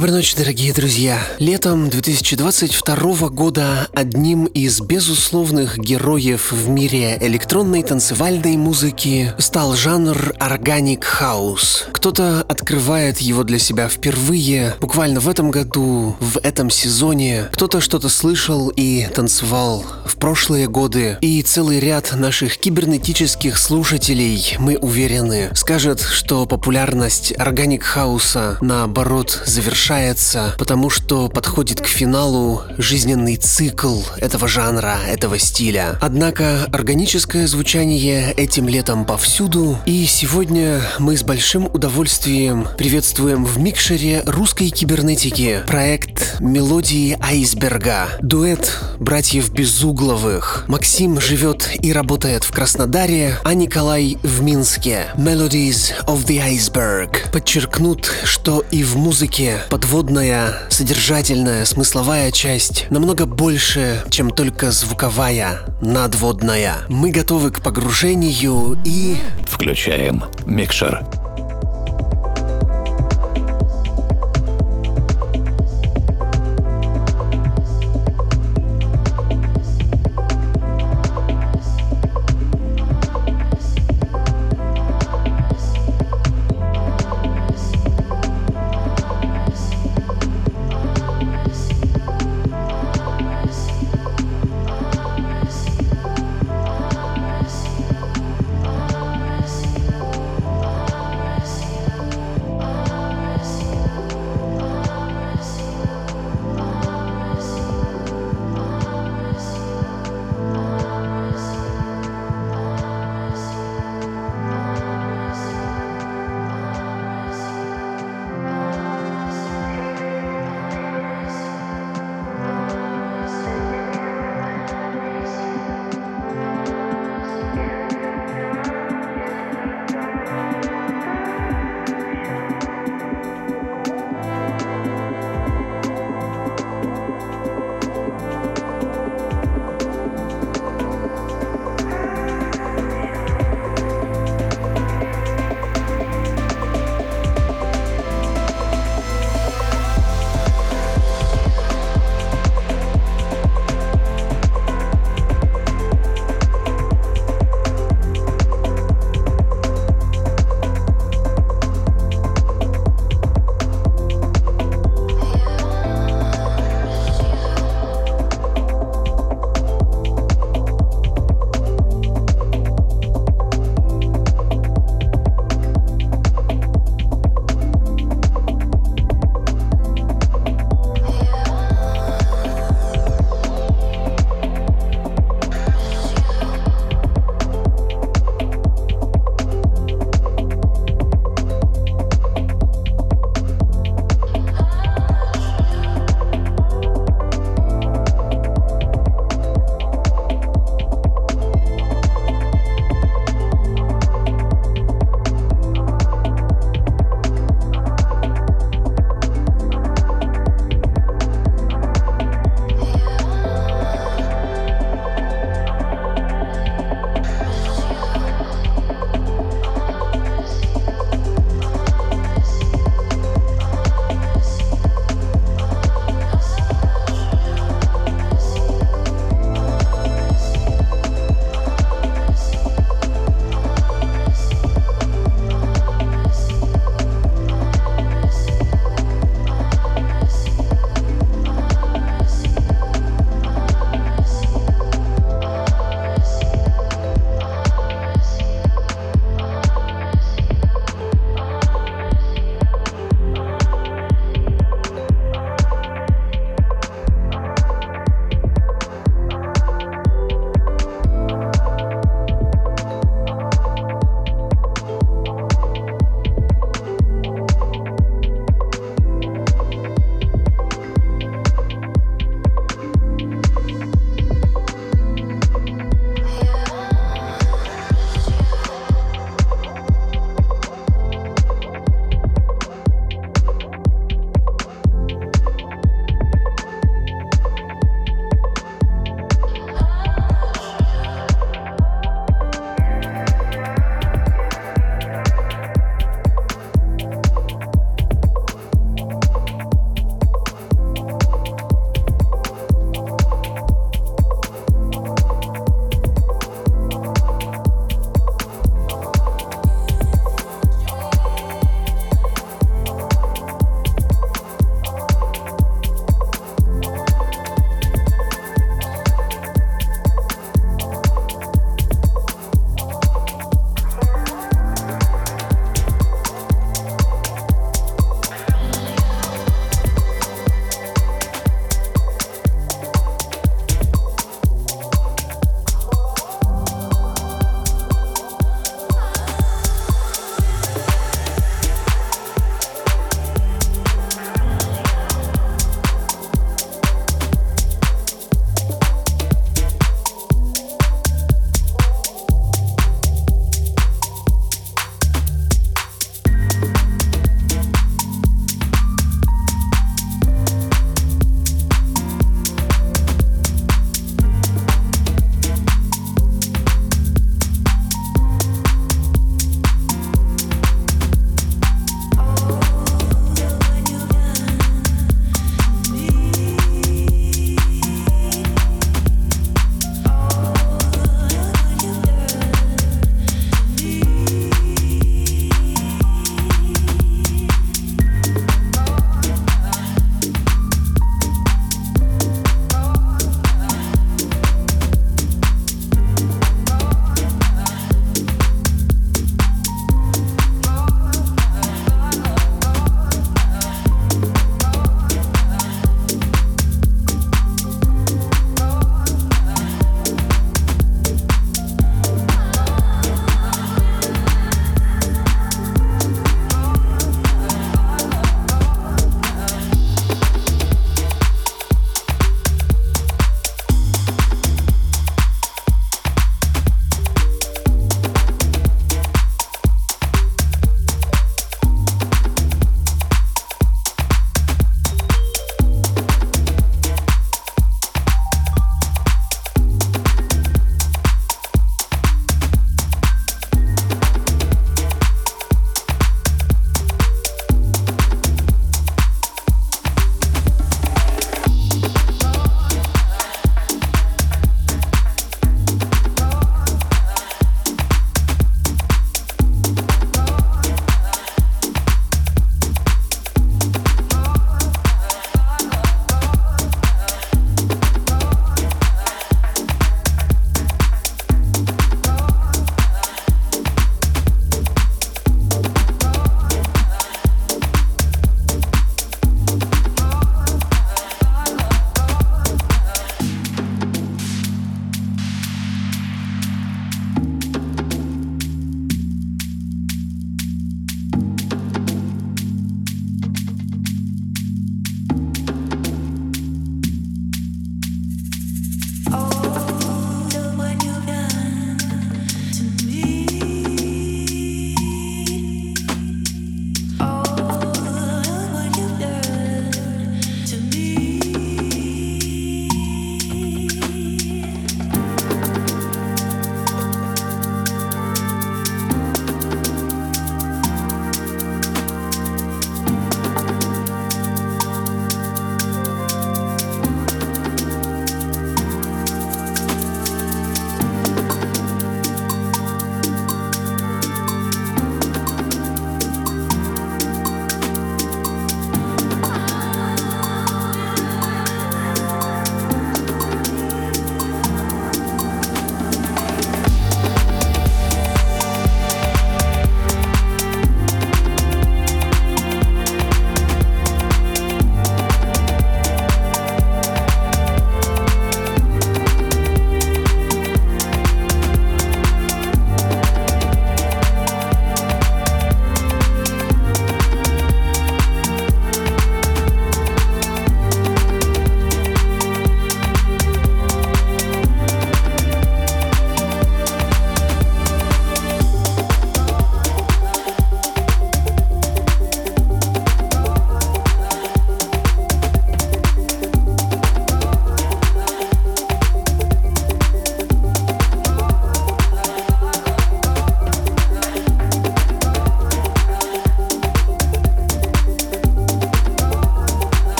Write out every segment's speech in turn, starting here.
Доброй ночи, дорогие друзья. Летом 2022 года одним из безусловных героев в мире электронной танцевальной музыки стал жанр Organic House. Кто-то открывает его для себя впервые, буквально в этом году, в этом сезоне. Кто-то что-то слышал и танцевал в прошлые годы. И целый ряд наших кибернетических слушателей, мы уверены, скажет, что популярность Organic House наоборот завершается завершается, потому что подходит к финалу жизненный цикл этого жанра, этого стиля. Однако органическое звучание этим летом повсюду, и сегодня мы с большим удовольствием приветствуем в микшере русской кибернетики проект «Мелодии айсберга», дуэт братьев Безугловых. Максим живет и работает в Краснодаре, а Николай в Минске. Melodies of the Iceberg подчеркнут, что и в музыке под подводная, содержательная, смысловая часть намного больше, чем только звуковая, надводная. Мы готовы к погружению и... Включаем микшер.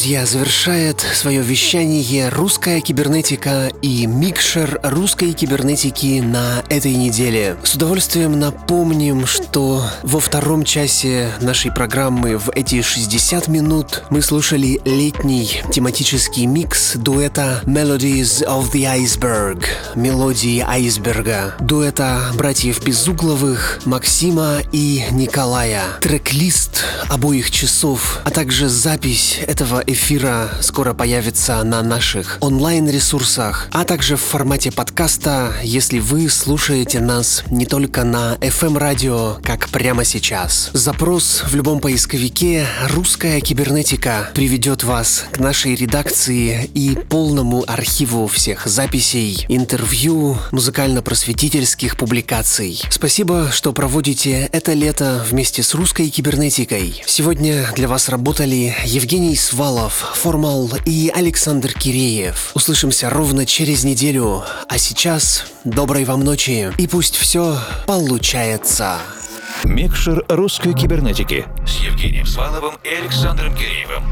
Друзья, завершает свое вещание русская кибернетика и микшер русской кибернетики на этой неделе. С удовольствием напомним, что во втором часе нашей программы в эти 60 минут мы слушали летний тематический микс дуэта Melodies of the Iceberg, мелодии айсберга, дуэта братьев Безугловых, Максима и Николая. Трек-лист обоих часов, а также запись этого эфира скоро появится на наших онлайн-ресурсах, а также в формате подкаста, если вы слушаете нас не только на FM-радио, как прямо сейчас. Запрос в любом поисковике «Русская кибернетика» приведет вас к нашей редакции и полному архиву всех записей, интервью, музыкально-просветительских публикаций. Спасибо, что проводите это лето вместе с русской кибернетикой. Сегодня для вас работали Евгений Свал Шувалов, Формал и Александр Киреев. Услышимся ровно через неделю. А сейчас доброй вам ночи и пусть все получается. Микшер русской кибернетики с Евгением Сваловым и Александром Киреевым.